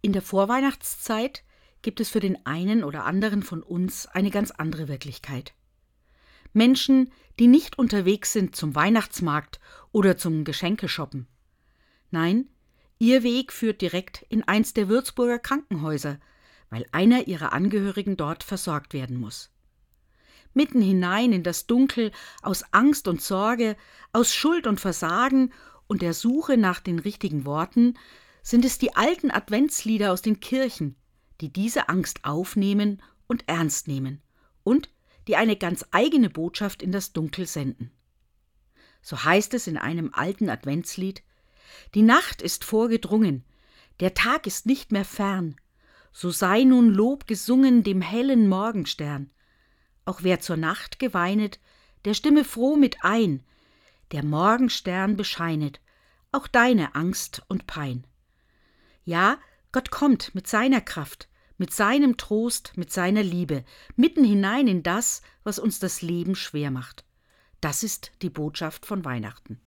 In der Vorweihnachtszeit gibt es für den einen oder anderen von uns eine ganz andere Wirklichkeit. Menschen, die nicht unterwegs sind zum Weihnachtsmarkt oder zum Geschenkeshoppen. Nein, ihr Weg führt direkt in eins der Würzburger Krankenhäuser, weil einer ihrer Angehörigen dort versorgt werden muss. Mitten hinein in das Dunkel, aus Angst und Sorge, aus Schuld und Versagen und der Suche nach den richtigen Worten, sind es die alten Adventslieder aus den Kirchen, die diese Angst aufnehmen und ernst nehmen und die eine ganz eigene Botschaft in das Dunkel senden. So heißt es in einem alten Adventslied Die Nacht ist vorgedrungen, der Tag ist nicht mehr fern, so sei nun Lob gesungen dem hellen Morgenstern. Auch wer zur Nacht geweinet, der stimme froh mit ein, der Morgenstern bescheinet, auch deine Angst und Pein. Ja, Gott kommt mit seiner Kraft, mit seinem Trost, mit seiner Liebe, mitten hinein in das, was uns das Leben schwer macht. Das ist die Botschaft von Weihnachten.